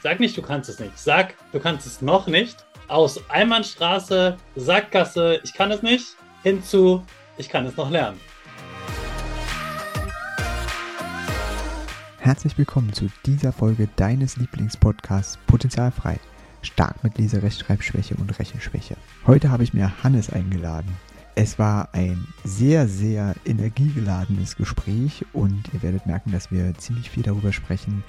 Sag nicht, du kannst es nicht. Sag, du kannst es noch nicht. Aus Einbahnstraße, Sackgasse, ich kann es nicht, hinzu, ich kann es noch lernen. Herzlich willkommen zu dieser Folge deines Lieblingspodcasts Potenzialfrei. Stark mit Lese-, Rechtschreibschwäche und Rechenschwäche. Heute habe ich mir Hannes eingeladen. Es war ein sehr, sehr energiegeladenes Gespräch und ihr werdet merken, dass wir ziemlich viel darüber sprechen,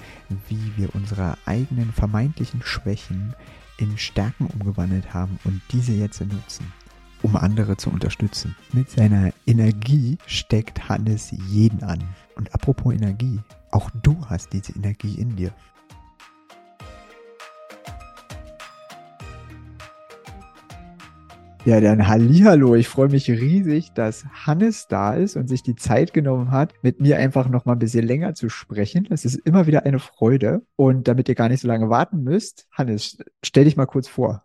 wie wir unsere eigenen vermeintlichen Schwächen in Stärken umgewandelt haben und diese jetzt nutzen, um andere zu unterstützen. Mit seiner Energie steckt Hannes jeden an. Und apropos Energie, auch du hast diese Energie in dir. Ja, dann Hallihallo. Ich freue mich riesig, dass Hannes da ist und sich die Zeit genommen hat, mit mir einfach noch mal ein bisschen länger zu sprechen. Das ist immer wieder eine Freude. Und damit ihr gar nicht so lange warten müsst, Hannes, stell dich mal kurz vor.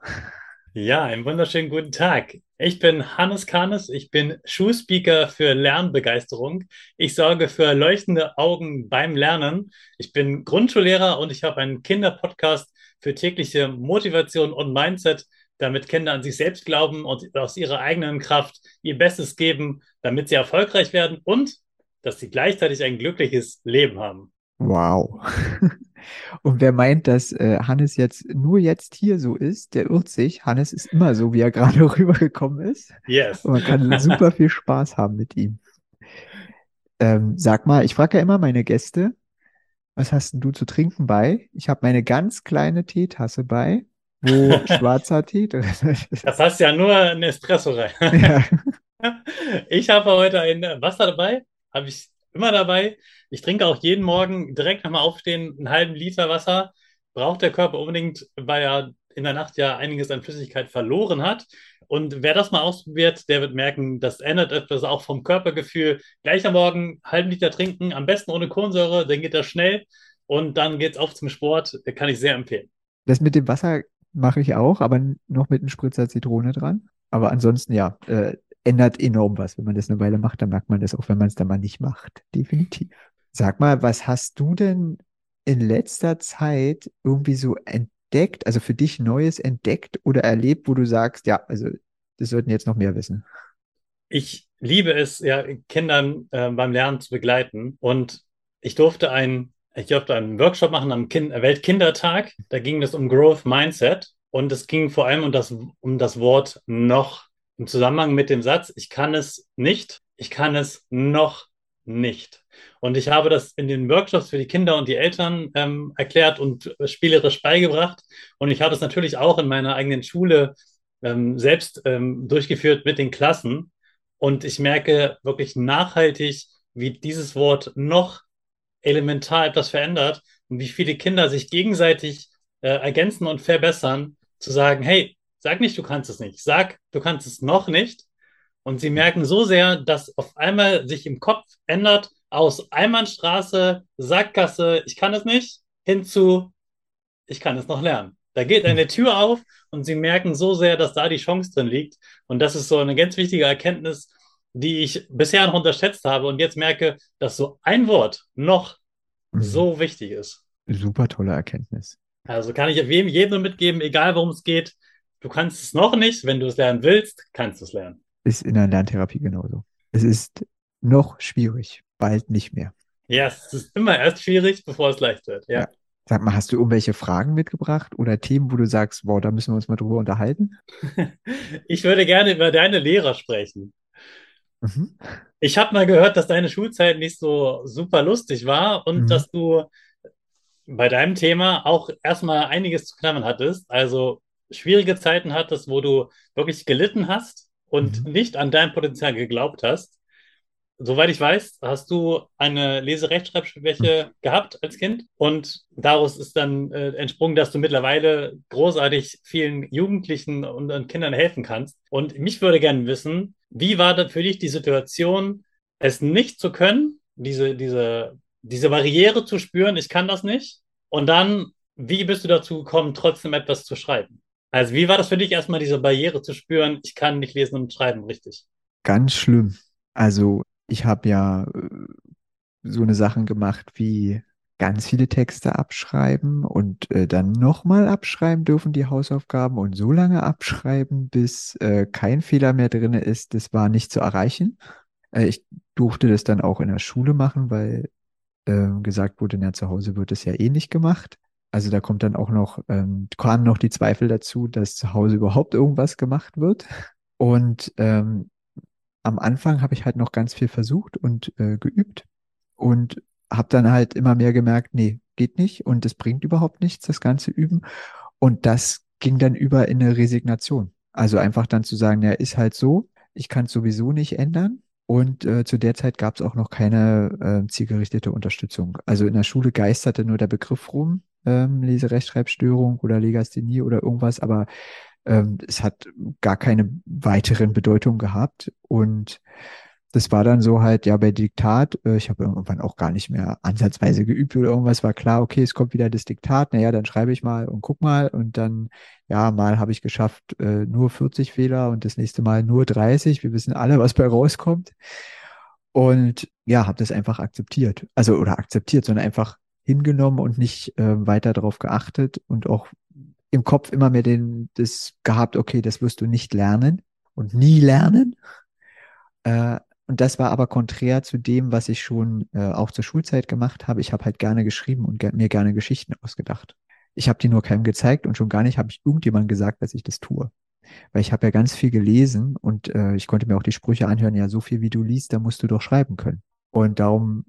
Ja, einen wunderschönen guten Tag. Ich bin Hannes Kahnes. Ich bin Schulspeaker für Lernbegeisterung. Ich sorge für leuchtende Augen beim Lernen. Ich bin Grundschullehrer und ich habe einen Kinderpodcast für tägliche Motivation und Mindset damit Kinder an sich selbst glauben und aus ihrer eigenen Kraft ihr Bestes geben, damit sie erfolgreich werden und dass sie gleichzeitig ein glückliches Leben haben. Wow. Und wer meint, dass äh, Hannes jetzt nur jetzt hier so ist, der irrt sich. Hannes ist immer so, wie er gerade rübergekommen ist. Yes. Und man kann super viel Spaß haben mit ihm. Ähm, sag mal, ich frage ja immer meine Gäste, was hast denn du zu trinken bei? Ich habe meine ganz kleine Teetasse bei wo schwarzer Tee drin ist. Da passt ja nur ein Espresso rein. Ja. Ich habe heute ein Wasser dabei, habe ich immer dabei. Ich trinke auch jeden Morgen direkt nach dem Aufstehen einen halben Liter Wasser. Braucht der Körper unbedingt, weil er in der Nacht ja einiges an Flüssigkeit verloren hat. Und wer das mal ausprobiert, der wird merken, das ändert etwas auch vom Körpergefühl. Gleich am Morgen einen halben Liter trinken, am besten ohne Kohlensäure, dann geht das schnell und dann geht es auf zum Sport. Kann ich sehr empfehlen. Das mit dem Wasser mache ich auch, aber noch mit einem Spritzer Zitrone dran. Aber ansonsten ja, äh, ändert enorm was. Wenn man das eine Weile macht, dann merkt man das auch, wenn man es dann mal nicht macht. Definitiv. Sag mal, was hast du denn in letzter Zeit irgendwie so entdeckt, also für dich Neues entdeckt oder erlebt, wo du sagst, ja, also das sollten jetzt noch mehr wissen? Ich liebe es, ja, Kindern äh, beim Lernen zu begleiten. Und ich durfte ein ich durfte einen Workshop machen am kind Weltkindertag. Da ging es um Growth Mindset und es ging vor allem um das, um das Wort noch im Zusammenhang mit dem Satz, ich kann es nicht, ich kann es noch nicht. Und ich habe das in den Workshops für die Kinder und die Eltern ähm, erklärt und spielerisch beigebracht. Und ich habe es natürlich auch in meiner eigenen Schule ähm, selbst ähm, durchgeführt mit den Klassen. Und ich merke wirklich nachhaltig, wie dieses Wort noch elementar etwas verändert und wie viele Kinder sich gegenseitig äh, ergänzen und verbessern, zu sagen, hey, sag nicht, du kannst es nicht, sag, du kannst es noch nicht. Und sie merken so sehr, dass auf einmal sich im Kopf ändert aus Einbahnstraße, Sackgasse, ich kann es nicht, hinzu, ich kann es noch lernen. Da geht eine Tür auf und sie merken so sehr, dass da die Chance drin liegt. Und das ist so eine ganz wichtige Erkenntnis, die ich bisher noch unterschätzt habe und jetzt merke, dass so ein Wort noch mhm. so wichtig ist. Super tolle Erkenntnis. Also kann ich jedem, jedem mitgeben, egal worum es geht, du kannst es noch nicht, wenn du es lernen willst, kannst du es lernen. Ist in der Lerntherapie genauso. Es ist noch schwierig, bald nicht mehr. Ja, es ist immer erst schwierig, bevor es leicht wird. Ja. ja. Sag mal, hast du irgendwelche Fragen mitgebracht oder Themen, wo du sagst, wow, da müssen wir uns mal drüber unterhalten? ich würde gerne über deine Lehrer sprechen. Mhm. Ich habe mal gehört, dass deine Schulzeit nicht so super lustig war und mhm. dass du bei deinem Thema auch erstmal einiges zu klammern hattest. Also schwierige Zeiten hattest, wo du wirklich gelitten hast und mhm. nicht an dein Potenzial geglaubt hast. Soweit ich weiß, hast du eine Leserechtschreibschwäche mhm. gehabt als Kind und daraus ist dann äh, entsprungen, dass du mittlerweile großartig vielen Jugendlichen und, und Kindern helfen kannst. Und mich würde gerne wissen, wie war das für dich die Situation, es nicht zu können, diese, diese, diese Barriere zu spüren, ich kann das nicht? Und dann, wie bist du dazu gekommen, trotzdem etwas zu schreiben? Also, wie war das für dich erstmal, diese Barriere zu spüren, ich kann nicht lesen und schreiben, richtig? Ganz schlimm. Also, ich habe ja äh, so eine Sachen gemacht wie ganz viele Texte abschreiben und äh, dann nochmal abschreiben dürfen die Hausaufgaben und so lange abschreiben, bis äh, kein Fehler mehr drin ist. Das war nicht zu erreichen. Äh, ich durfte das dann auch in der Schule machen, weil äh, gesagt wurde, na, zu Hause wird es ja eh nicht gemacht. Also da kommt dann auch noch, ähm, kamen noch die Zweifel dazu, dass zu Hause überhaupt irgendwas gemacht wird. Und ähm, am Anfang habe ich halt noch ganz viel versucht und äh, geübt und habe dann halt immer mehr gemerkt, nee, geht nicht und es bringt überhaupt nichts, das ganze Üben. Und das ging dann über in eine Resignation. Also einfach dann zu sagen, ja, ist halt so, ich kann es sowieso nicht ändern. Und äh, zu der Zeit gab es auch noch keine äh, zielgerichtete Unterstützung. Also in der Schule geisterte nur der Begriff rum, ähm, Leserechtschreibstörung oder Legasthenie oder irgendwas, aber ähm, es hat gar keine weiteren Bedeutungen gehabt. Und das war dann so halt, ja, bei Diktat, äh, ich habe irgendwann auch gar nicht mehr ansatzweise geübt oder irgendwas, war klar, okay, es kommt wieder das Diktat, naja, dann schreibe ich mal und guck mal und dann, ja, mal habe ich geschafft, äh, nur 40 Fehler und das nächste Mal nur 30. Wir wissen alle, was bei rauskommt. Und ja, habe das einfach akzeptiert. Also, oder akzeptiert, sondern einfach hingenommen und nicht äh, weiter darauf geachtet und auch im Kopf immer mehr den, das gehabt, okay, das wirst du nicht lernen und nie lernen. Äh, und das war aber konträr zu dem, was ich schon äh, auch zur Schulzeit gemacht habe. Ich habe halt gerne geschrieben und ge mir gerne Geschichten ausgedacht. Ich habe die nur keinem gezeigt und schon gar nicht habe ich irgendjemandem gesagt, dass ich das tue. Weil ich habe ja ganz viel gelesen und äh, ich konnte mir auch die Sprüche anhören, ja, so viel wie du liest, da musst du doch schreiben können. Und darum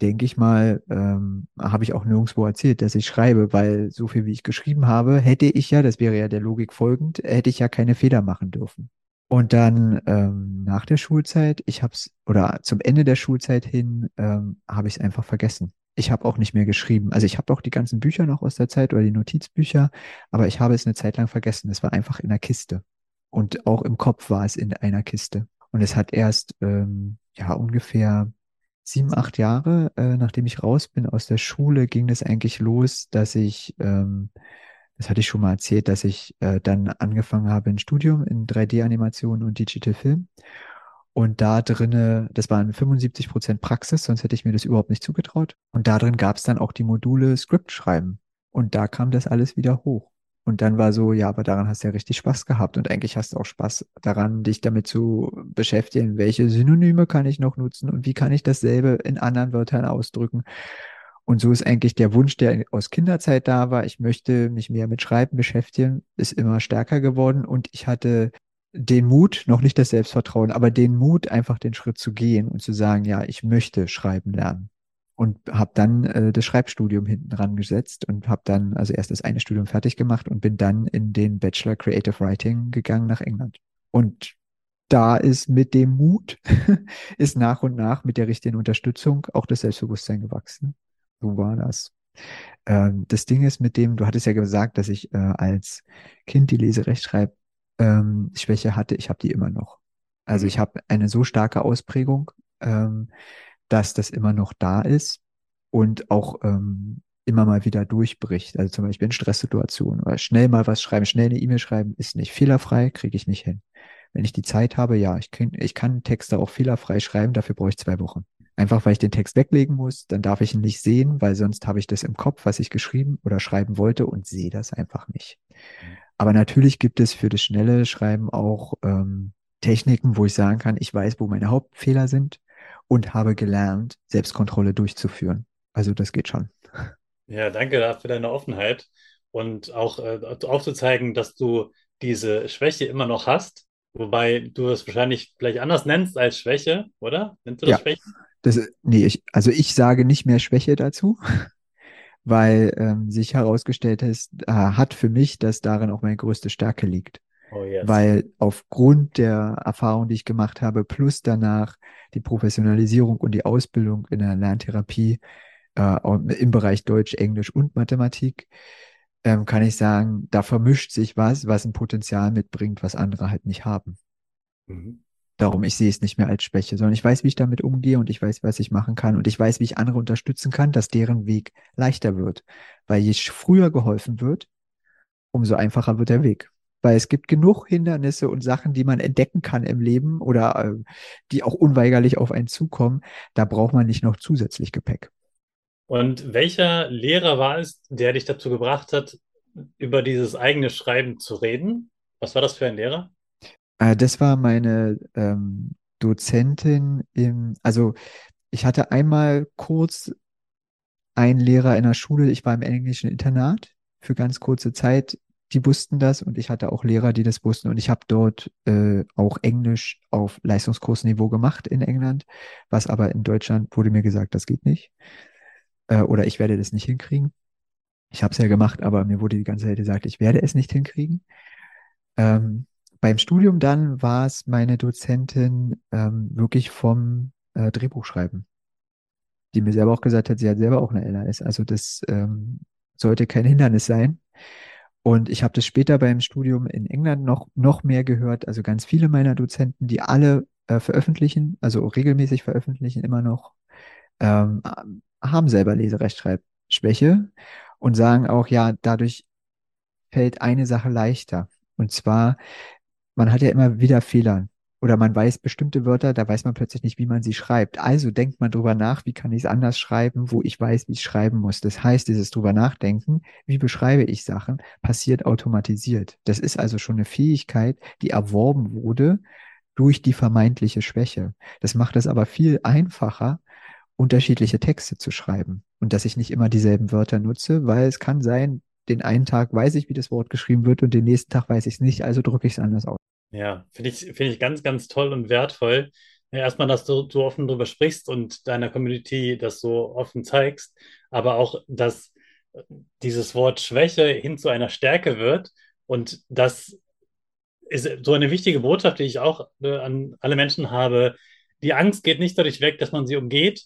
denke ich mal, ähm, habe ich auch nirgendwo erzählt, dass ich schreibe, weil so viel wie ich geschrieben habe, hätte ich ja, das wäre ja der Logik folgend, hätte ich ja keine Fehler machen dürfen. Und dann ähm, nach der Schulzeit, ich habe es, oder zum Ende der Schulzeit hin, ähm, habe ich es einfach vergessen. Ich habe auch nicht mehr geschrieben. Also ich habe auch die ganzen Bücher noch aus der Zeit oder die Notizbücher, aber ich habe es eine Zeit lang vergessen. Es war einfach in der Kiste. Und auch im Kopf war es in einer Kiste. Und es hat erst ähm, ja ungefähr sieben, acht Jahre, äh, nachdem ich raus bin aus der Schule, ging es eigentlich los, dass ich, ähm, das hatte ich schon mal erzählt, dass ich äh, dann angefangen habe ein Studium in 3D-Animation und Digital Film. Und da drinne, das waren 75 Prozent Praxis, sonst hätte ich mir das überhaupt nicht zugetraut. Und da drin gab es dann auch die Module Script schreiben. Und da kam das alles wieder hoch. Und dann war so, ja, aber daran hast du ja richtig Spaß gehabt und eigentlich hast du auch Spaß daran, dich damit zu beschäftigen, welche Synonyme kann ich noch nutzen und wie kann ich dasselbe in anderen Wörtern ausdrücken. Und so ist eigentlich der Wunsch, der aus Kinderzeit da war, ich möchte mich mehr mit Schreiben beschäftigen, ist immer stärker geworden und ich hatte den Mut, noch nicht das Selbstvertrauen, aber den Mut, einfach den Schritt zu gehen und zu sagen, ja, ich möchte schreiben lernen und habe dann äh, das Schreibstudium hinten dran gesetzt und habe dann also erst das eine Studium fertig gemacht und bin dann in den Bachelor Creative Writing gegangen nach England. Und da ist mit dem Mut, ist nach und nach mit der richtigen Unterstützung auch das Selbstbewusstsein gewachsen. So war das. Ähm, das Ding ist mit dem, du hattest ja gesagt, dass ich äh, als Kind die Leserechtschreibschwäche ähm, hatte. Ich habe die immer noch. Also ich habe eine so starke Ausprägung. Ähm, dass das immer noch da ist und auch ähm, immer mal wieder durchbricht. Also zum Beispiel in Stresssituationen oder schnell mal was schreiben, schnell eine E-Mail schreiben, ist nicht fehlerfrei, kriege ich nicht hin. Wenn ich die Zeit habe, ja, ich, krieg, ich kann Texte auch fehlerfrei schreiben, dafür brauche ich zwei Wochen. Einfach weil ich den Text weglegen muss, dann darf ich ihn nicht sehen, weil sonst habe ich das im Kopf, was ich geschrieben oder schreiben wollte und sehe das einfach nicht. Aber natürlich gibt es für das schnelle Schreiben auch ähm, Techniken, wo ich sagen kann, ich weiß, wo meine Hauptfehler sind und habe gelernt, Selbstkontrolle durchzuführen. Also das geht schon. Ja, danke dafür deine Offenheit und auch äh, aufzuzeigen, dass du diese Schwäche immer noch hast, wobei du es wahrscheinlich vielleicht anders nennst als Schwäche, oder? Nennst du das ja, Schwäche? Das, nee, ich, also ich sage nicht mehr Schwäche dazu, weil ähm, sich herausgestellt ist, äh, hat für mich, dass darin auch meine größte Stärke liegt. Oh yes. Weil aufgrund der Erfahrung, die ich gemacht habe, plus danach die Professionalisierung und die Ausbildung in der Lerntherapie äh, im Bereich Deutsch, Englisch und Mathematik, ähm, kann ich sagen, da vermischt sich was, was ein Potenzial mitbringt, was andere halt nicht haben. Mhm. Darum, ich sehe es nicht mehr als Schwäche, sondern ich weiß, wie ich damit umgehe und ich weiß, was ich machen kann und ich weiß, wie ich andere unterstützen kann, dass deren Weg leichter wird. Weil je früher geholfen wird, umso einfacher wird der Weg weil es gibt genug Hindernisse und Sachen, die man entdecken kann im Leben oder äh, die auch unweigerlich auf einen zukommen. Da braucht man nicht noch zusätzlich Gepäck. Und welcher Lehrer war es, der dich dazu gebracht hat, über dieses eigene Schreiben zu reden? Was war das für ein Lehrer? Äh, das war meine ähm, Dozentin im, also ich hatte einmal kurz einen Lehrer in der Schule, ich war im englischen Internat für ganz kurze Zeit, die wussten das und ich hatte auch Lehrer, die das wussten und ich habe dort äh, auch Englisch auf Leistungskursniveau gemacht in England, was aber in Deutschland wurde mir gesagt, das geht nicht äh, oder ich werde das nicht hinkriegen. Ich habe es ja gemacht, aber mir wurde die ganze Zeit gesagt, ich werde es nicht hinkriegen. Ähm, beim Studium dann war es meine Dozentin ähm, wirklich vom äh, Drehbuchschreiben, die mir selber auch gesagt hat, sie hat selber auch eine LAS. Also das ähm, sollte kein Hindernis sein. Und ich habe das später beim Studium in England noch, noch mehr gehört. Also ganz viele meiner Dozenten, die alle äh, veröffentlichen, also regelmäßig veröffentlichen, immer noch, ähm, haben selber Leserechtschreibschwäche und sagen auch, ja, dadurch fällt eine Sache leichter. Und zwar, man hat ja immer wieder Fehler oder man weiß bestimmte Wörter, da weiß man plötzlich nicht, wie man sie schreibt. Also denkt man drüber nach, wie kann ich es anders schreiben, wo ich weiß, wie ich schreiben muss. Das heißt, dieses drüber nachdenken, wie beschreibe ich Sachen, passiert automatisiert. Das ist also schon eine Fähigkeit, die erworben wurde durch die vermeintliche Schwäche. Das macht es aber viel einfacher, unterschiedliche Texte zu schreiben und dass ich nicht immer dieselben Wörter nutze, weil es kann sein, den einen Tag weiß ich, wie das Wort geschrieben wird und den nächsten Tag weiß ich es nicht, also drücke ich es anders aus. Ja, finde ich, finde ich ganz, ganz toll und wertvoll. Erstmal, dass du so offen darüber sprichst und deiner Community das so offen zeigst, aber auch, dass dieses Wort Schwäche hin zu einer Stärke wird. Und das ist so eine wichtige Botschaft, die ich auch äh, an alle Menschen habe. Die Angst geht nicht dadurch weg, dass man sie umgeht,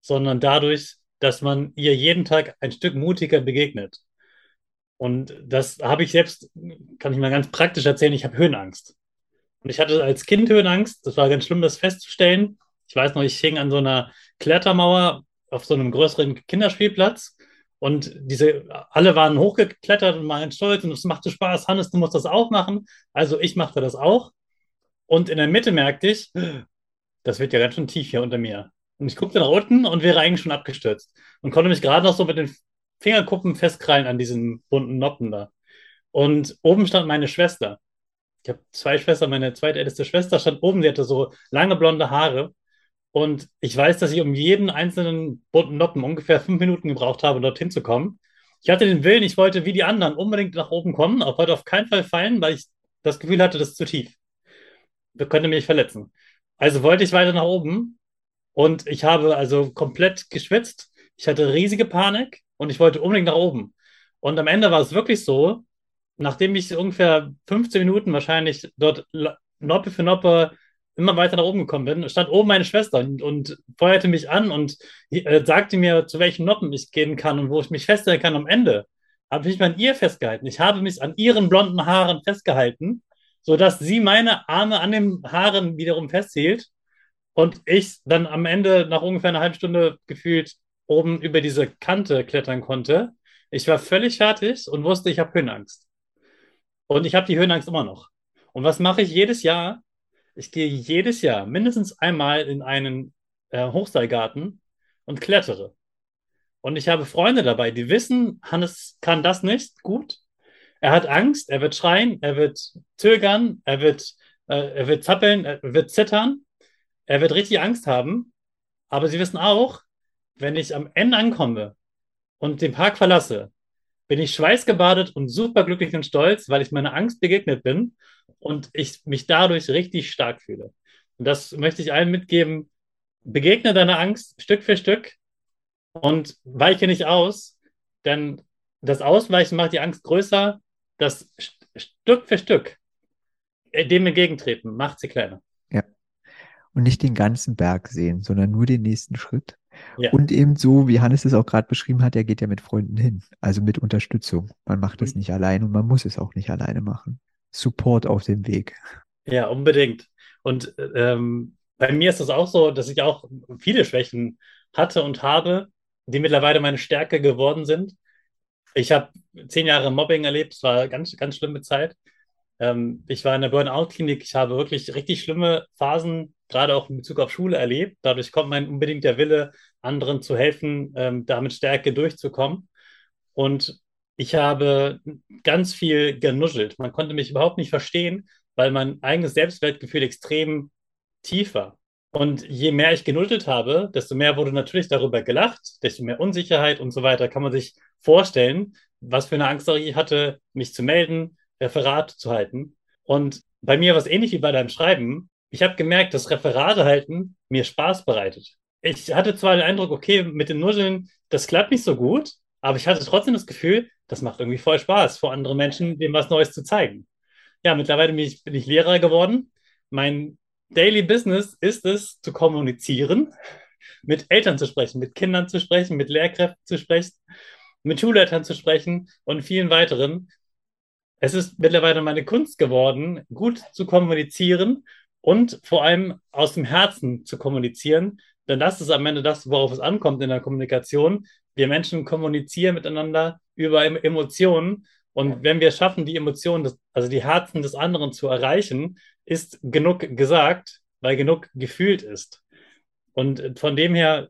sondern dadurch, dass man ihr jeden Tag ein Stück mutiger begegnet. Und das habe ich selbst, kann ich mal ganz praktisch erzählen, ich habe Höhenangst. Und ich hatte als Kind Höhenangst. Das war ganz schlimm, das festzustellen. Ich weiß noch, ich hing an so einer Klettermauer auf so einem größeren Kinderspielplatz. Und diese, alle waren hochgeklettert und waren stolz und es machte Spaß. Hannes, du musst das auch machen. Also ich machte das auch. Und in der Mitte merkte ich, das wird ja ganz schön tief hier unter mir. Und ich guckte nach unten und wäre eigentlich schon abgestürzt. Und konnte mich gerade noch so mit den Fingerkuppen festkrallen an diesen bunten Noppen da. Und oben stand meine Schwester ich habe zwei Schwestern, meine zweitälteste Schwester stand oben, die hatte so lange blonde Haare. Und ich weiß, dass ich um jeden einzelnen bunten Noppen ungefähr fünf Minuten gebraucht habe, dorthin zu kommen. Ich hatte den Willen, ich wollte wie die anderen unbedingt nach oben kommen, aber wollte auf keinen Fall fallen, weil ich das Gefühl hatte, das ist zu tief. Das könnte mich verletzen. Also wollte ich weiter nach oben und ich habe also komplett geschwitzt. Ich hatte riesige Panik und ich wollte unbedingt nach oben. Und am Ende war es wirklich so, nachdem ich ungefähr 15 Minuten wahrscheinlich dort Noppe für Noppe immer weiter nach oben gekommen bin, stand oben meine Schwester und, und feuerte mich an und äh, sagte mir, zu welchen Noppen ich gehen kann und wo ich mich feststellen kann am Ende. Habe ich mich an ihr festgehalten. Ich habe mich an ihren blonden Haaren festgehalten, sodass sie meine Arme an den Haaren wiederum festhielt und ich dann am Ende nach ungefähr einer halben Stunde gefühlt oben über diese Kante klettern konnte. Ich war völlig fertig und wusste, ich habe Höhenangst. Und ich habe die Höhenangst immer noch. Und was mache ich jedes Jahr? Ich gehe jedes Jahr mindestens einmal in einen äh, Hochseilgarten und klettere. Und ich habe Freunde dabei, die wissen, Hannes kann das nicht gut. Er hat Angst, er wird schreien, er wird zögern, er wird, äh, er wird zappeln, er wird zittern, er wird richtig Angst haben. Aber sie wissen auch, wenn ich am Ende ankomme und den Park verlasse, bin ich schweißgebadet und superglücklich und stolz, weil ich meiner Angst begegnet bin und ich mich dadurch richtig stark fühle. Und das möchte ich allen mitgeben. Begegne deiner Angst Stück für Stück und weiche nicht aus, denn das Ausweichen macht die Angst größer. Das Stück für Stück dem entgegentreten macht sie kleiner. Ja. Und nicht den ganzen Berg sehen, sondern nur den nächsten Schritt. Ja. Und eben so, wie Hannes es auch gerade beschrieben hat, er geht ja mit Freunden hin, also mit Unterstützung. Man macht das mhm. nicht allein und man muss es auch nicht alleine machen. Support auf dem Weg. Ja, unbedingt. Und ähm, bei mir ist es auch so, dass ich auch viele Schwächen hatte und habe, die mittlerweile meine Stärke geworden sind. Ich habe zehn Jahre Mobbing erlebt, es war eine ganz, ganz schlimme Zeit. Ähm, ich war in der Burnout-Klinik. Ich habe wirklich richtig schlimme Phasen, gerade auch in Bezug auf Schule, erlebt. Dadurch kommt mein unbedingt der Wille, anderen zu helfen, ähm, damit Stärke durchzukommen. Und ich habe ganz viel genuschelt. Man konnte mich überhaupt nicht verstehen, weil mein eigenes Selbstwertgefühl extrem tief war. Und je mehr ich genuschelt habe, desto mehr wurde natürlich darüber gelacht, desto mehr Unsicherheit und so weiter. Kann man sich vorstellen, was für eine Angst ich hatte, mich zu melden, Referat zu halten. Und bei mir war es ähnlich wie bei deinem Schreiben. Ich habe gemerkt, dass Referate halten mir Spaß bereitet. Ich hatte zwar den Eindruck, okay, mit dem Nuscheln, das klappt nicht so gut, aber ich hatte trotzdem das Gefühl, das macht irgendwie voll Spaß, vor anderen Menschen dem was Neues zu zeigen. Ja, mittlerweile bin ich, bin ich Lehrer geworden. Mein Daily Business ist es, zu kommunizieren, mit Eltern zu sprechen, mit Kindern zu sprechen, mit Lehrkräften zu sprechen, mit Schulleitern zu sprechen und vielen weiteren. Es ist mittlerweile meine Kunst geworden, gut zu kommunizieren und vor allem aus dem Herzen zu kommunizieren. Denn das ist am Ende das, worauf es ankommt in der Kommunikation. Wir Menschen kommunizieren miteinander über Emotionen. Und wenn wir schaffen, die Emotionen, des, also die Herzen des anderen zu erreichen, ist genug gesagt, weil genug gefühlt ist. Und von dem her,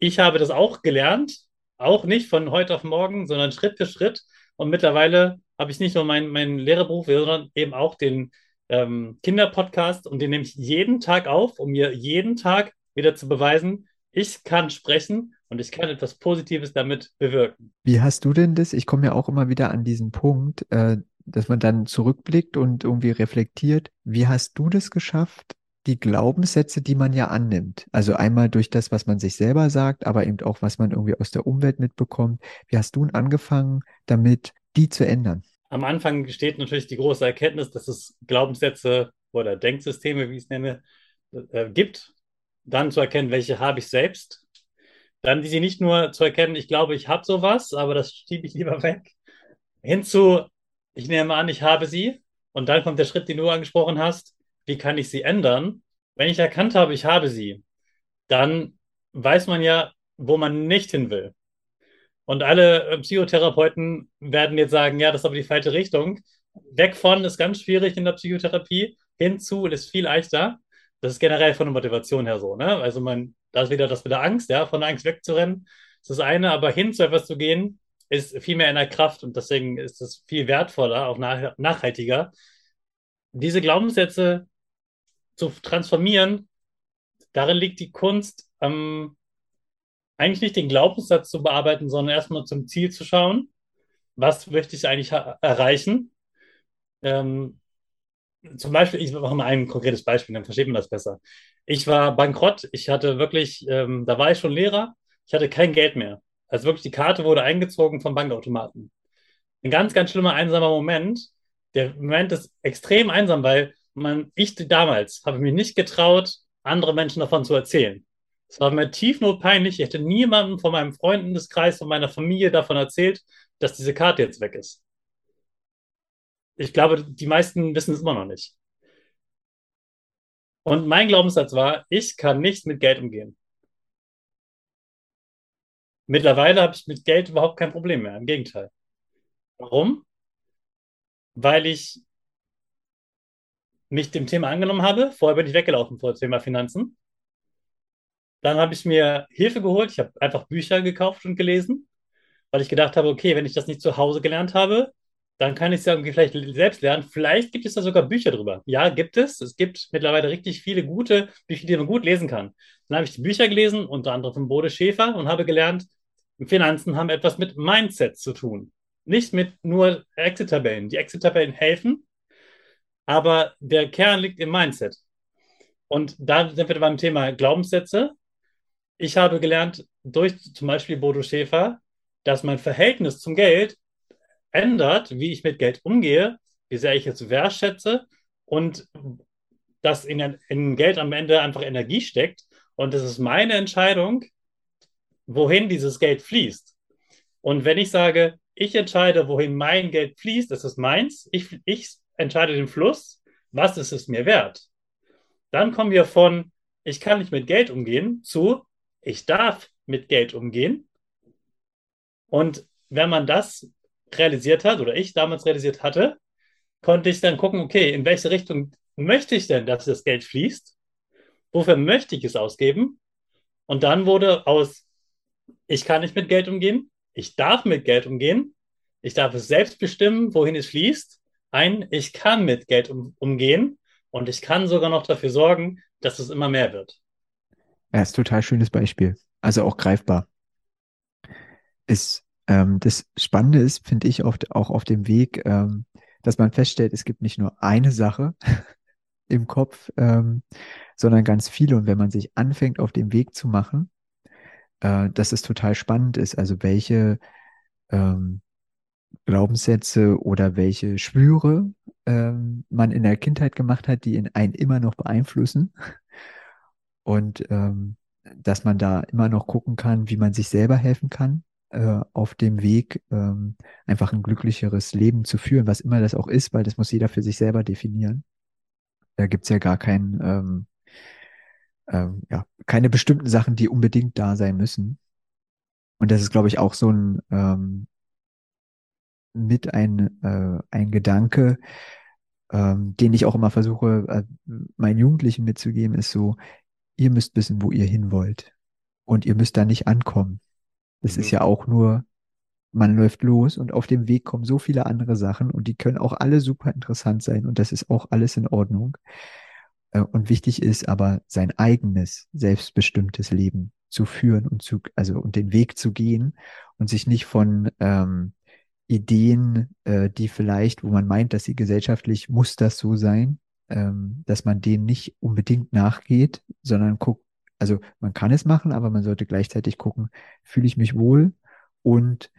ich habe das auch gelernt, auch nicht von heute auf morgen, sondern Schritt für Schritt. Und mittlerweile habe ich nicht nur meinen mein Lehrerberuf, sondern eben auch den ähm, Kinderpodcast und den nehme ich jeden Tag auf, um mir jeden Tag wieder zu beweisen, ich kann sprechen und ich kann etwas Positives damit bewirken. Wie hast du denn das? Ich komme ja auch immer wieder an diesen Punkt, äh, dass man dann zurückblickt und irgendwie reflektiert. Wie hast du das geschafft, die Glaubenssätze, die man ja annimmt, also einmal durch das, was man sich selber sagt, aber eben auch, was man irgendwie aus der Umwelt mitbekommt. Wie hast du angefangen, damit die zu ändern? Am Anfang steht natürlich die große Erkenntnis, dass es Glaubenssätze oder Denksysteme, wie ich es nenne, äh, gibt. Dann zu erkennen, welche habe ich selbst dann diese nicht nur zu erkennen, ich glaube, ich habe sowas, aber das schiebe ich lieber weg, hinzu, ich nehme an, ich habe sie. Und dann kommt der Schritt, den du angesprochen hast, wie kann ich sie ändern? Wenn ich erkannt habe, ich habe sie, dann weiß man ja, wo man nicht hin will. Und alle äh, Psychotherapeuten werden jetzt sagen, ja, das ist aber die falsche Richtung. Weg von ist ganz schwierig in der Psychotherapie, hinzu ist viel leichter. Das ist generell von der Motivation her so. Ne? Also man da ist wieder das mit der Angst, ja, von der Angst wegzurennen. Das ist das eine, aber hin zu etwas zu gehen, ist viel mehr in der Kraft und deswegen ist es viel wertvoller, auch nach, nachhaltiger. Diese Glaubenssätze zu transformieren, darin liegt die Kunst, ähm, eigentlich nicht den Glaubenssatz zu bearbeiten, sondern erstmal zum Ziel zu schauen. Was möchte ich eigentlich erreichen? Ähm, zum Beispiel, ich mache mal ein konkretes Beispiel, dann versteht man das besser. Ich war bankrott, ich hatte wirklich, ähm, da war ich schon Lehrer, ich hatte kein Geld mehr. Also wirklich, die Karte wurde eingezogen vom Bankautomaten. Ein ganz, ganz schlimmer, einsamer Moment. Der Moment ist extrem einsam, weil man, ich damals habe mich nicht getraut, andere Menschen davon zu erzählen. Es war mir tief nur peinlich. Ich hätte niemandem von meinem Freundeskreis, von meiner Familie davon erzählt, dass diese Karte jetzt weg ist. Ich glaube, die meisten wissen es immer noch nicht. Und mein Glaubenssatz war, ich kann nicht mit Geld umgehen. Mittlerweile habe ich mit Geld überhaupt kein Problem mehr. Im Gegenteil. Warum? Weil ich mich dem Thema angenommen habe. Vorher bin ich weggelaufen vor dem Thema Finanzen. Dann habe ich mir Hilfe geholt. Ich habe einfach Bücher gekauft und gelesen, weil ich gedacht habe, okay, wenn ich das nicht zu Hause gelernt habe, dann kann ich es ja irgendwie vielleicht selbst lernen. Vielleicht gibt es da sogar Bücher drüber. Ja, gibt es. Es gibt mittlerweile richtig viele gute Bücher, die man gut lesen kann. Dann habe ich die Bücher gelesen, unter anderem von Bode Schäfer, und habe gelernt, Finanzen haben etwas mit Mindset zu tun. Nicht mit nur Exit-Tabellen. Die Exit-Tabellen helfen, aber der Kern liegt im Mindset. Und da sind wir beim Thema Glaubenssätze. Ich habe gelernt durch zum Beispiel Bodo Schäfer, dass mein Verhältnis zum Geld ändert, wie ich mit Geld umgehe, wie sehr ich es wertschätze und dass in, in Geld am Ende einfach Energie steckt. Und es ist meine Entscheidung, wohin dieses Geld fließt. Und wenn ich sage, ich entscheide, wohin mein Geld fließt, das ist meins, ich, ich entscheide den Fluss, was ist es mir wert? Dann kommen wir von, ich kann nicht mit Geld umgehen, zu, ich darf mit Geld umgehen. Und wenn man das realisiert hat oder ich damals realisiert hatte, konnte ich dann gucken, okay, in welche Richtung möchte ich denn, dass das Geld fließt? Wofür möchte ich es ausgeben? Und dann wurde aus, ich kann nicht mit Geld umgehen, ich darf mit Geld umgehen, ich darf es selbst bestimmen, wohin es fließt, ein, ich kann mit Geld um, umgehen und ich kann sogar noch dafür sorgen, dass es immer mehr wird. Ja, ist ein total schönes Beispiel. Also auch greifbar. Ist, ähm, das Spannende ist, finde ich, oft auch auf dem Weg, ähm, dass man feststellt, es gibt nicht nur eine Sache im Kopf, ähm, sondern ganz viele. Und wenn man sich anfängt, auf dem Weg zu machen, äh, dass es total spannend ist. Also welche ähm, Glaubenssätze oder welche Schwüre ähm, man in der Kindheit gemacht hat, die in einen immer noch beeinflussen. Und ähm, dass man da immer noch gucken kann, wie man sich selber helfen kann, äh, auf dem Weg ähm, einfach ein glücklicheres Leben zu führen, was immer das auch ist, weil das muss jeder für sich selber definieren. Da gibt's ja gar kein, ähm, ähm, ja, keine bestimmten Sachen, die unbedingt da sein müssen. Und das ist, glaube ich, auch so ein ähm, mit ein, äh, ein Gedanke, ähm, den ich auch immer versuche, äh, meinen Jugendlichen mitzugeben, ist so, ihr müsst wissen, wo ihr hin wollt. Und ihr müsst da nicht ankommen. Das mhm. ist ja auch nur, man läuft los und auf dem Weg kommen so viele andere Sachen und die können auch alle super interessant sein und das ist auch alles in Ordnung. Äh, und wichtig ist aber sein eigenes, selbstbestimmtes Leben zu führen und zu, also und den Weg zu gehen und sich nicht von ähm, Ideen, äh, die vielleicht, wo man meint, dass sie gesellschaftlich muss das so sein, ähm, dass man denen nicht unbedingt nachgeht, sondern guckt, also man kann es machen, aber man sollte gleichzeitig gucken, fühle ich mich wohl und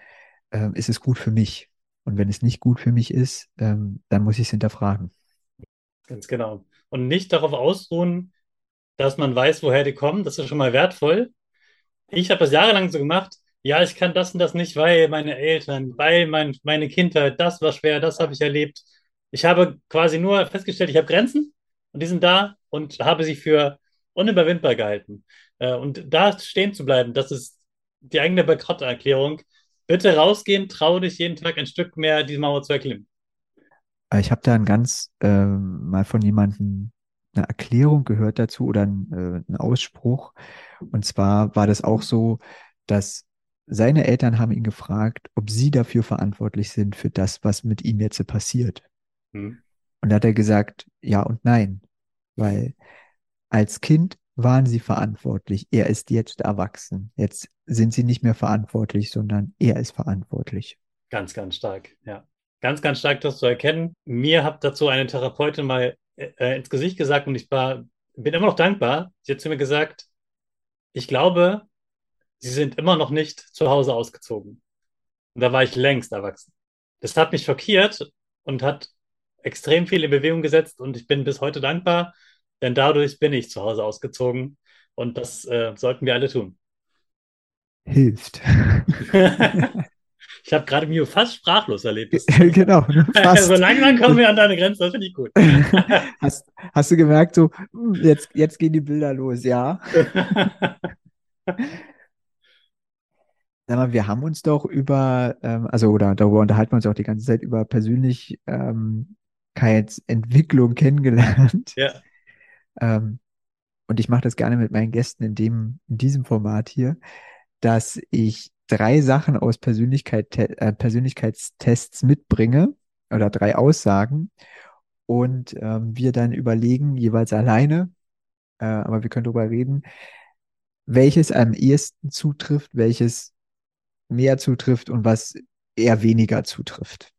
äh, ist es gut für mich? Und wenn es nicht gut für mich ist, ähm, dann muss ich es hinterfragen. Ganz genau. Und nicht darauf ausruhen, dass man weiß, woher die kommen. Das ist schon mal wertvoll. Ich habe das jahrelang so gemacht ja, ich kann das und das nicht, weil meine Eltern, weil mein, meine Kindheit, das war schwer, das habe ich erlebt. Ich habe quasi nur festgestellt, ich habe Grenzen und die sind da und habe sie für unüberwindbar gehalten. Äh, und da stehen zu bleiben, das ist die eigene Bankrotterklärung. Bitte rausgehen, traue dich jeden Tag ein Stück mehr, die Mauer zu erklimmen. Äh, ich habe da ein ganz äh, mal von jemandem eine Erklärung gehört dazu oder ein, äh, ein Ausspruch. Und zwar war das auch so, dass seine Eltern haben ihn gefragt, ob sie dafür verantwortlich sind für das, was mit ihm jetzt passiert. Hm. Und da hat er gesagt, ja und nein, weil als Kind waren sie verantwortlich. Er ist jetzt erwachsen. Jetzt sind sie nicht mehr verantwortlich, sondern er ist verantwortlich. Ganz, ganz stark, ja. Ganz, ganz stark das zu erkennen. Mir hat dazu eine Therapeutin mal äh, ins Gesicht gesagt und ich war, bin immer noch dankbar. Sie hat zu mir gesagt, ich glaube, sie sind immer noch nicht zu Hause ausgezogen. Und da war ich längst erwachsen. Das hat mich schockiert und hat extrem viel in Bewegung gesetzt und ich bin bis heute dankbar, denn dadurch bin ich zu Hause ausgezogen und das äh, sollten wir alle tun. Hilft. ich habe gerade Mio fast sprachlos erlebt. genau. Ne, fast. so langsam kommen wir an deine Grenze, das finde ich gut. hast, hast du gemerkt, so, hm, jetzt, jetzt gehen die Bilder los, ja? Sag mal, wir haben uns doch über, ähm, also oder darüber unterhalten wir uns auch die ganze Zeit über Persönlichkeitsentwicklung ähm, kennengelernt. Ja. Ähm, und ich mache das gerne mit meinen Gästen in dem, in diesem Format hier, dass ich drei Sachen aus Persönlichkeit, äh, Persönlichkeitstests mitbringe oder drei Aussagen und ähm, wir dann überlegen, jeweils alleine, äh, aber wir können darüber reden, welches am ehesten zutrifft, welches mehr zutrifft und was eher weniger zutrifft.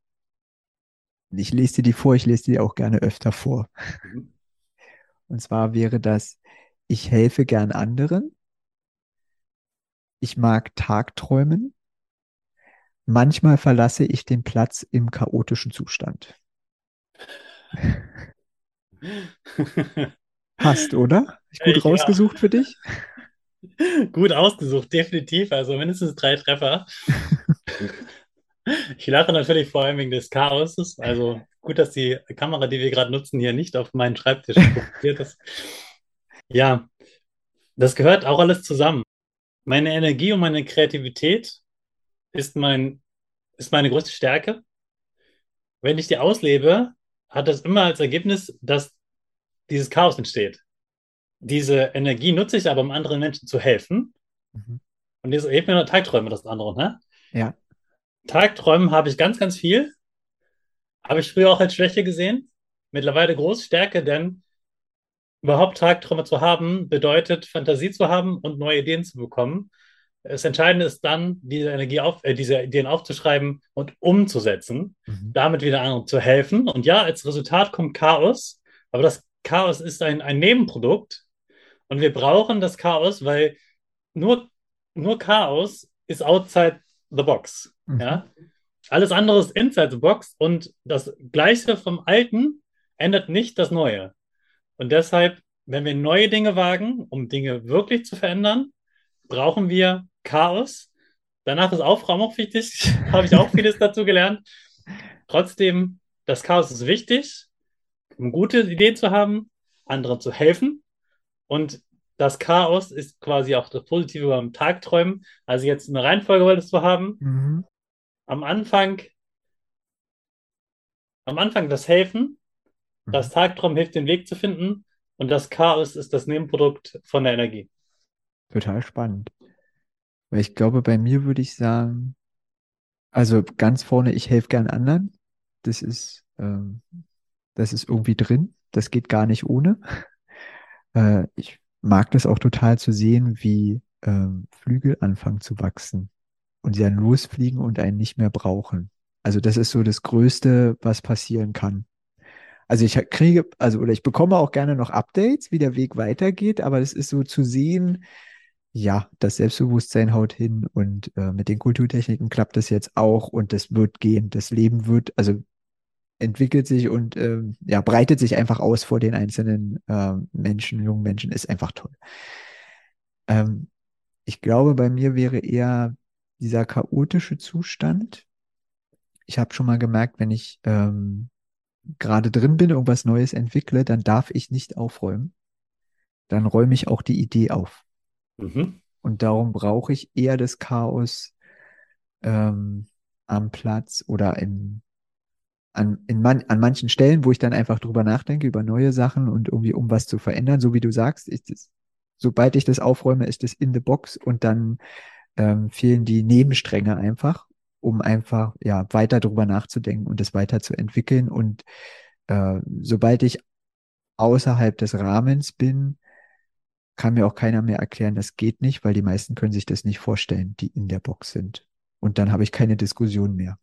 Ich lese dir die vor, ich lese dir auch gerne öfter vor. Mhm. Und zwar wäre das, ich helfe gern anderen. Ich mag Tagträumen. Manchmal verlasse ich den Platz im chaotischen Zustand. Passt, oder? Ich gut ich, rausgesucht ja. für dich? Gut ausgesucht, definitiv. Also mindestens drei Treffer. Ich lache natürlich vor allem wegen des Chaoses. Also gut, dass die Kamera, die wir gerade nutzen, hier nicht auf meinen Schreibtisch fokussiert ist. Ja, das gehört auch alles zusammen. Meine Energie und meine Kreativität ist, mein, ist meine größte Stärke. Wenn ich die auslebe, hat das immer als Ergebnis, dass dieses Chaos entsteht. Diese Energie nutze ich aber, um anderen Menschen zu helfen. Mhm. Und diese mir nur Tagträume, das andere, ne? Ja. Tagträumen habe ich ganz, ganz viel. Habe ich früher auch als Schwäche gesehen. Mittlerweile Großstärke, denn überhaupt Tagträume zu haben, bedeutet Fantasie zu haben und neue Ideen zu bekommen. Das Entscheidende ist dann, diese Energie auf, äh, diese Ideen aufzuschreiben und umzusetzen, mhm. damit wieder anderen zu helfen. Und ja, als Resultat kommt Chaos, aber das Chaos ist ein, ein Nebenprodukt und wir brauchen das Chaos, weil nur, nur Chaos ist outside the box. Mhm. Ja? Alles andere ist inside the box und das Gleiche vom Alten ändert nicht das Neue. Und deshalb, wenn wir neue Dinge wagen, um Dinge wirklich zu verändern, brauchen wir Chaos. Danach ist Aufräumen auch wichtig. Habe ich auch vieles dazu gelernt. Trotzdem, das Chaos ist wichtig, um gute Ideen zu haben, anderen zu helfen. Und das Chaos ist quasi auch das Positive beim Tagträumen. Also jetzt eine Reihenfolge wolltest du haben. Mhm. Am Anfang, am Anfang das Helfen, das mhm. Tagtraum hilft, den Weg zu finden und das Chaos ist das Nebenprodukt von der Energie. Total spannend. Weil ich glaube, bei mir würde ich sagen, also ganz vorne, ich helfe gern anderen. Das ist, ähm, das ist irgendwie drin. Das geht gar nicht ohne. Äh, ich mag das auch total zu sehen, wie ähm, Flügel anfangen zu wachsen und sie dann losfliegen und einen nicht mehr brauchen. Also das ist so das Größte, was passieren kann. Also ich kriege, also oder ich bekomme auch gerne noch Updates, wie der Weg weitergeht, aber es ist so zu sehen, ja, das Selbstbewusstsein haut hin und äh, mit den Kulturtechniken klappt das jetzt auch und das wird gehen. Das Leben wird, also entwickelt sich und äh, ja, breitet sich einfach aus vor den einzelnen äh, Menschen, jungen Menschen, ist einfach toll. Ähm, ich glaube, bei mir wäre eher dieser chaotische Zustand. Ich habe schon mal gemerkt, wenn ich ähm, gerade drin bin, irgendwas Neues entwickle, dann darf ich nicht aufräumen. Dann räume ich auch die Idee auf. Mhm. Und darum brauche ich eher das Chaos ähm, am Platz oder in, an, in man, an manchen Stellen, wo ich dann einfach drüber nachdenke, über neue Sachen und irgendwie um was zu verändern, so wie du sagst, ist es, sobald ich das aufräume, ist es in the box und dann ähm, fehlen die Nebenstränge einfach um einfach ja weiter drüber nachzudenken und es weiterzuentwickeln. Und äh, sobald ich außerhalb des Rahmens bin, kann mir auch keiner mehr erklären, das geht nicht, weil die meisten können sich das nicht vorstellen, die in der Box sind. Und dann habe ich keine Diskussion mehr.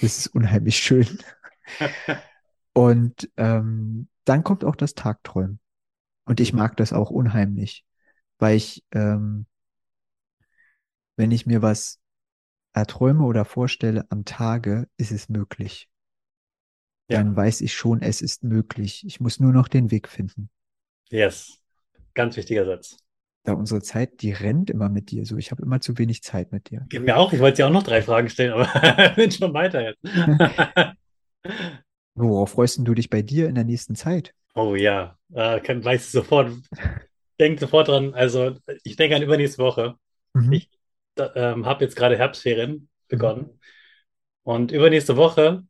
Das ist unheimlich schön. und ähm, dann kommt auch das Tagträumen. Und ich mag das auch unheimlich, weil ich, ähm, wenn ich mir was erträume oder vorstelle am Tage, ist es möglich. Ja. Dann weiß ich schon, es ist möglich. Ich muss nur noch den Weg finden. Yes. Ganz wichtiger Satz. Da unsere Zeit, die rennt immer mit dir so. Ich habe immer zu wenig Zeit mit dir. Geht mir auch. Ich wollte dir auch noch drei Fragen stellen, aber bin schon weiter jetzt. Worauf freust du dich bei dir in der nächsten Zeit? Oh ja, äh, kann, weiß sofort. Denk sofort dran. Also, ich denke an übernächste Woche. Mhm. Ich ähm, habe jetzt gerade Herbstferien begonnen. Mhm. Und übernächste Woche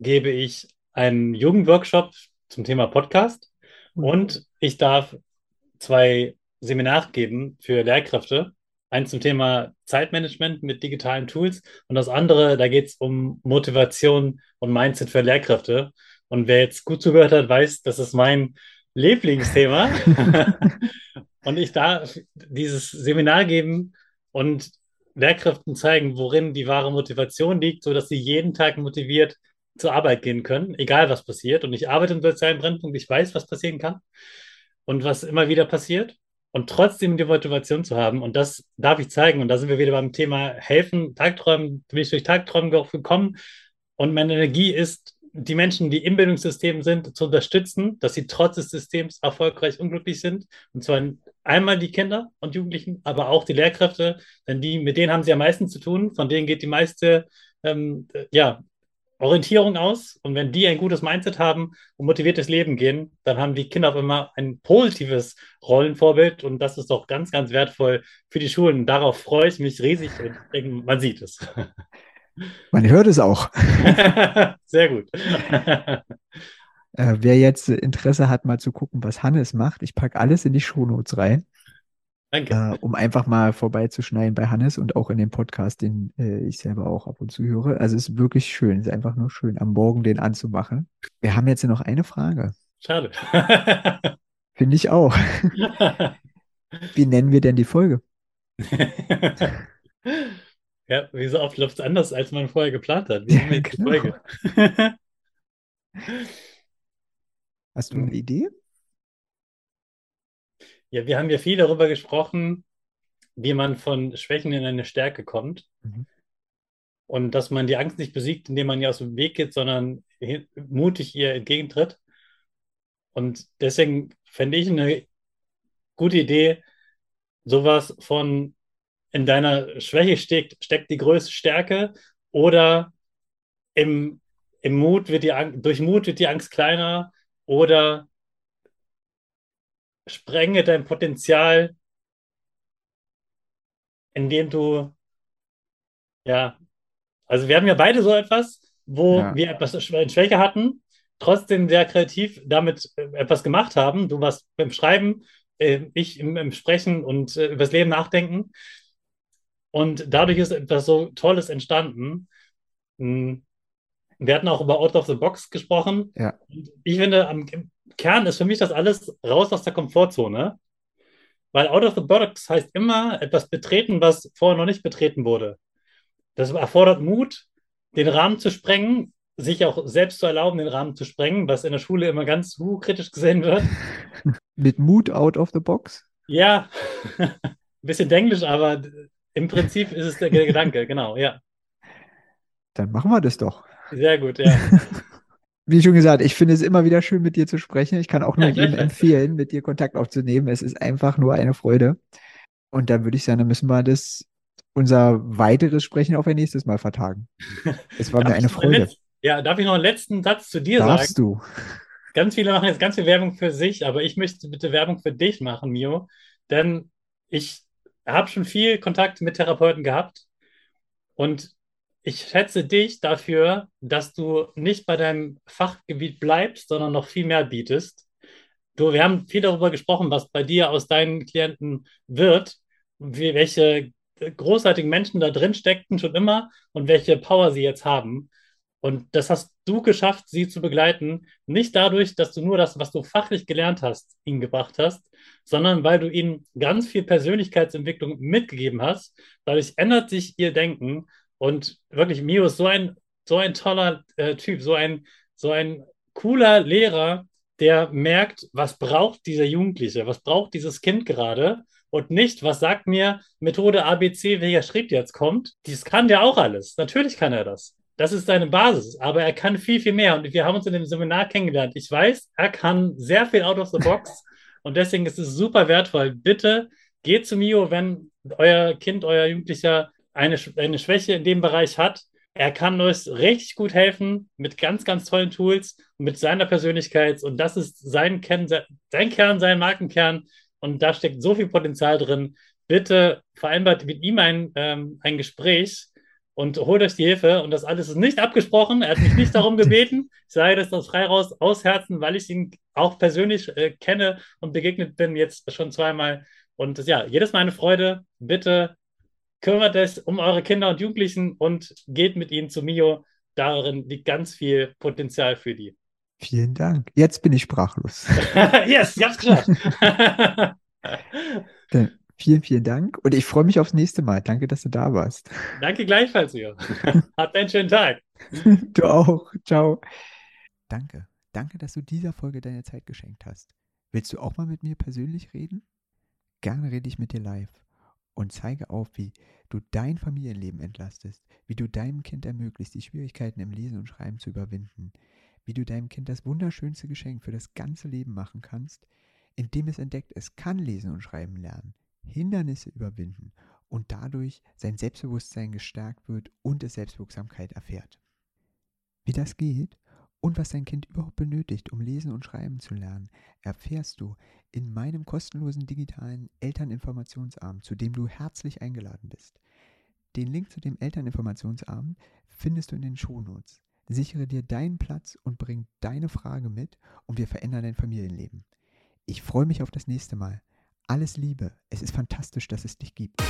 gebe ich einen Jugendworkshop zum Thema Podcast. Mhm. Und ich darf zwei Seminare geben für Lehrkräfte. Eins zum Thema Zeitmanagement mit digitalen Tools und das andere, da geht es um Motivation und Mindset für Lehrkräfte. Und wer jetzt gut zugehört hat, weiß, das ist mein Lieblingsthema. und ich darf dieses Seminar geben und Lehrkräften zeigen, worin die wahre Motivation liegt, sodass sie jeden Tag motiviert zur Arbeit gehen können, egal was passiert. Und ich arbeite im sozialen Brennpunkt, ich weiß, was passieren kann und was immer wieder passiert. Und trotzdem die Motivation zu haben. Und das darf ich zeigen. Und da sind wir wieder beim Thema Helfen, Tagträumen, bin ich durch Tagträumen gekommen. Und meine Energie ist die Menschen, die im Bildungssystem sind, zu unterstützen, dass sie trotz des Systems erfolgreich unglücklich sind. Und zwar einmal die Kinder und Jugendlichen, aber auch die Lehrkräfte, denn die, mit denen haben sie am meisten zu tun, von denen geht die meiste ähm, ja, Orientierung aus. Und wenn die ein gutes Mindset haben und motiviertes Leben gehen, dann haben die Kinder auch immer ein positives Rollenvorbild. Und das ist doch ganz, ganz wertvoll für die Schulen. Darauf freue ich mich riesig und man sieht es. Man hört es auch. Sehr gut. Äh, wer jetzt Interesse hat, mal zu gucken, was Hannes macht, ich packe alles in die Shownotes rein. Danke. Äh, um einfach mal vorbeizuschneiden bei Hannes und auch in dem Podcast, den äh, ich selber auch ab und zu höre. Also es ist wirklich schön, es ist einfach nur schön, am Morgen den anzumachen. Wir haben jetzt noch eine Frage. Schade. Finde ich auch. Wie nennen wir denn die Folge? ja, wie so oft läuft es anders, als man vorher geplant hat. Wie nennen wir die genau. Folge? Hast du eine Idee? Ja, wir haben ja viel darüber gesprochen, wie man von Schwächen in eine Stärke kommt. Mhm. Und dass man die Angst nicht besiegt, indem man ihr aus dem Weg geht, sondern mutig ihr entgegentritt. Und deswegen fände ich eine gute Idee, sowas von in deiner Schwäche steckt, steckt die größte Stärke oder im, im Mut wird die Angst, durch Mut wird die Angst kleiner oder sprenge dein Potenzial, indem du, ja, also wir haben ja beide so etwas, wo Ja. wir etwas Schwä- Schwäche hatten, trotzdem sehr kreativ damit äh, etwas gemacht haben. Du warst beim Schreiben, äh, ich im, im Sprechen und äh, übers Leben nachdenken. Und dadurch ist etwas so Tolles entstanden. Hm. Wir hatten auch über Out of the Box gesprochen. Ja. Ich finde, am Kern ist für mich das alles raus aus der Komfortzone. Weil Out of the Box heißt immer etwas betreten, was vorher noch nicht betreten wurde. Das erfordert Mut, den Rahmen zu sprengen, sich auch selbst zu erlauben, den Rahmen zu sprengen, was in der Schule immer ganz uh, kritisch gesehen wird. Mit Mut out of the box? Ja, ein bisschen Englisch, aber im Prinzip ist es der Gedanke, genau, ja. Dann machen wir das doch. Sehr gut, ja. Wie schon gesagt, ich finde es immer wieder schön, mit dir zu sprechen. Ich kann auch nur jedem empfehlen, mit dir Kontakt aufzunehmen. Es ist einfach nur eine Freude. Und dann würde ich sagen, dann müssen wir das, unser weiteres Sprechen auf ein nächstes Mal vertagen. Es war mir eine Freude. ja, darf ich noch einen letzten Satz zu dir Darfst sagen? du? Ganz viele machen jetzt ganz viel Werbung für sich, aber ich möchte bitte Werbung für dich machen, Mio. Denn ich habe schon viel Kontakt mit Therapeuten gehabt und ich schätze dich dafür, dass du nicht bei deinem Fachgebiet bleibst, sondern noch viel mehr bietest. Du, wir haben viel darüber gesprochen, was bei dir aus deinen Klienten wird, wie, welche großartigen Menschen da drin steckten schon immer und welche Power sie jetzt haben. Und das hast du geschafft, sie zu begleiten, nicht dadurch, dass du nur das, was du fachlich gelernt hast, ihnen gebracht hast, sondern weil du ihnen ganz viel Persönlichkeitsentwicklung mitgegeben hast. Dadurch ändert sich ihr Denken und wirklich, Mio ist so ein, so ein toller äh, Typ, so ein, so ein cooler Lehrer, der merkt, was braucht dieser Jugendliche, was braucht dieses Kind gerade und nicht, was sagt mir Methode ABC, welcher Schritt jetzt kommt. Dies kann der auch alles. Natürlich kann er das. Das ist seine Basis, aber er kann viel, viel mehr. Und wir haben uns in dem Seminar kennengelernt. Ich weiß, er kann sehr viel out of the box und deswegen ist es super wertvoll. Bitte geht zu Mio, wenn euer Kind, euer Jugendlicher eine, eine Schwäche in dem Bereich hat. Er kann euch richtig gut helfen mit ganz, ganz tollen Tools, mit seiner Persönlichkeit. Und das ist sein Kern, sein Kern, sein Markenkern. Und da steckt so viel Potenzial drin. Bitte vereinbart mit ihm ein, ähm, ein Gespräch und holt euch die Hilfe. Und das alles ist nicht abgesprochen. Er hat mich nicht darum gebeten. Ich sage das aus frei raus, aus Herzen, weil ich ihn auch persönlich äh, kenne und begegnet bin, jetzt schon zweimal. Und ja, jedes Mal eine Freude. Bitte kümmert euch um eure Kinder und Jugendlichen und geht mit ihnen zu Mio. Darin liegt ganz viel Potenzial für die. Vielen Dank. Jetzt bin ich sprachlos. yes, ich hab's geschafft. Dann vielen, vielen Dank und ich freue mich aufs nächste Mal. Danke, dass du da warst. Danke gleichfalls, Mio. Habt einen schönen Tag. Du auch. Ciao. Danke. Danke, dass du dieser Folge deine Zeit geschenkt hast. Willst du auch mal mit mir persönlich reden? Gerne rede ich mit dir live und zeige auf, wie du dein Familienleben entlastest, wie du deinem Kind ermöglicht, die Schwierigkeiten im Lesen und Schreiben zu überwinden, wie du deinem Kind das wunderschönste Geschenk für das ganze Leben machen kannst, indem es entdeckt, es kann lesen und schreiben lernen, Hindernisse überwinden und dadurch sein Selbstbewusstsein gestärkt wird und es Selbstwirksamkeit erfährt. Wie das geht und was dein Kind überhaupt benötigt, um lesen und schreiben zu lernen, erfährst du in meinem kostenlosen digitalen Elterninformationsabend, zu dem du herzlich eingeladen bist. Den Link zu dem Elterninformationsabend findest du in den Shownotes. Sichere dir deinen Platz und bring deine Frage mit und wir verändern dein Familienleben. Ich freue mich auf das nächste Mal. Alles Liebe. Es ist fantastisch, dass es dich gibt.